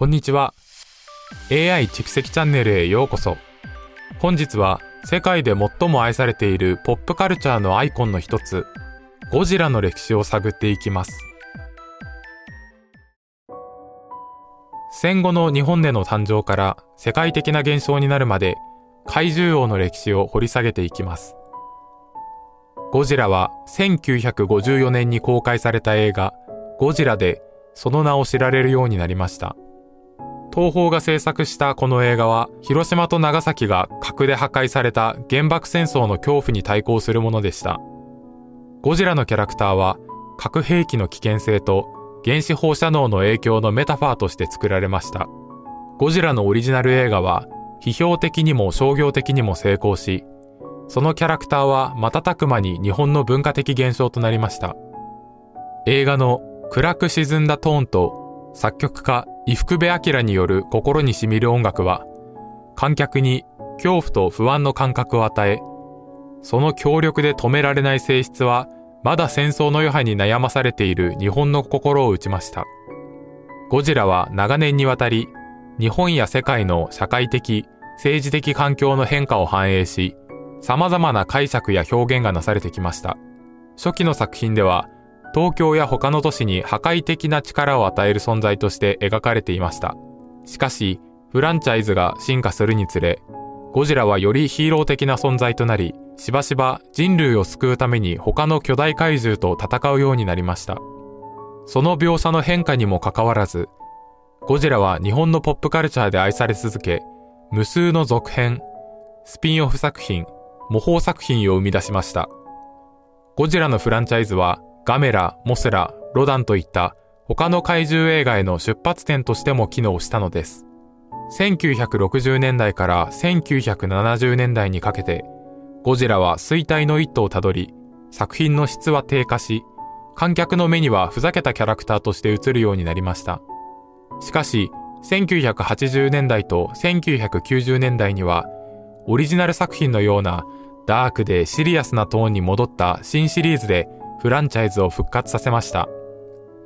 こんにちは。AI 蓄積チャンネルへようこそ。本日は世界で最も愛されているポップカルチャーのアイコンの一つゴジラの歴史を探っていきます。戦後の日本での誕生から世界的な現象になるまで怪獣王の歴史を掘り下げていきます。ゴジラは1954年に公開された映画ゴジラでその名を知られるようになりました。東宝が制作したこの映画は広島と長崎が核で破壊された原爆戦争の恐怖に対抗するものでした。ゴジラのキャラクターは核兵器の危険性と原子放射能の影響のメタファーとして作られました。ゴジラのオリジナル映画は批評的にも商業的にも成功しそのキャラクターは瞬く間に日本の文化的現象となりました。映画の暗く沈んだトーンと作曲家伊福部明による心にしみる音楽は観客に恐怖と不安の感覚を与えその強力で止められない性質はまだ戦争の余波に悩まされている日本の心を打ちました。ゴジラは長年にわたり日本や世界の社会的政治的環境の変化を反映し様々な解釈や表現がなされてきました。初期の作品では東京や他の都市に破壊的な力を与える存在として描かれていました。しかし、フランチャイズが進化するにつれ、ゴジラはよりヒーロー的な存在となり、しばしば人類を救うために他の巨大怪獣と戦うようになりました。その描写の変化にもかかわらず、ゴジラは日本のポップカルチャーで愛され続け、無数の続編、スピンオフ作品、模倣作品を生み出しました。ゴジラのフランチャイズはガメラ、モスラ、ロダンといった他の怪獣映画への出発点としても機能したのです。1960年代から1970年代にかけて、ゴジラは衰退の一途をたどり、作品の質は低下し、観客の目にはふざけたキャラクターとして映るようになりました。しかし、1980年代と1990年代には、オリジナル作品のようなダークでシリアスなトーンに戻った新シリーズでフランチャイズを復活させました。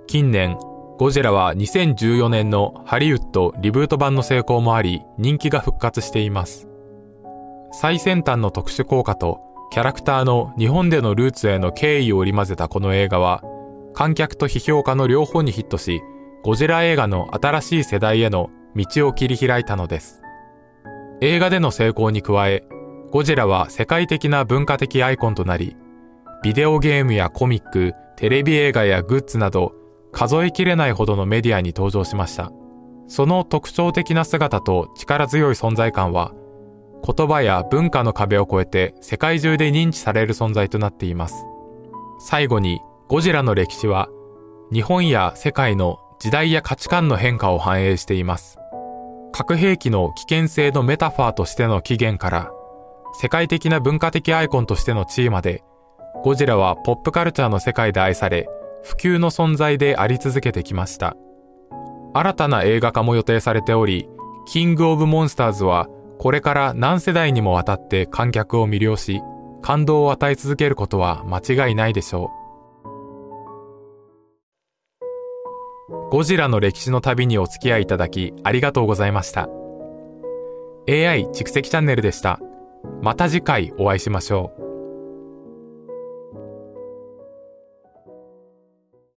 近年、ゴジラは2014年のハリウッドリブート版の成功もあり、人気が復活しています。最先端の特殊効果とキャラクターの日本でのルーツへの敬意を織り交ぜたこの映画は、観客と批評家の両方にヒットし、ゴジラ映画の新しい世代への道を切り開いたのです。映画での成功に加え、ゴジラは世界的な文化的アイコンとなり、ビデオゲームやコミック、テレビ映画やグッズなど数えきれないほどのメディアに登場しました。その特徴的な姿と力強い存在感は言葉や文化の壁を越えて世界中で認知される存在となっています。最後にゴジラの歴史は日本や世界の時代や価値観の変化を反映しています。核兵器の危険性のメタファーとしての起源から世界的な文化的アイコンとしての地位までゴジラはポップカルチャーの世界で愛され、普及の存在であり続けてきました。新たな映画化も予定されており、キング・オブ・モンスターズはこれから何世代にもわたって観客を魅了し、感動を与え続けることは間違いないでしょう。ゴジラの歴史の旅にお付き合いいただきありがとうございました。AI 蓄積チャンネルでした。また次回お会いしましょう。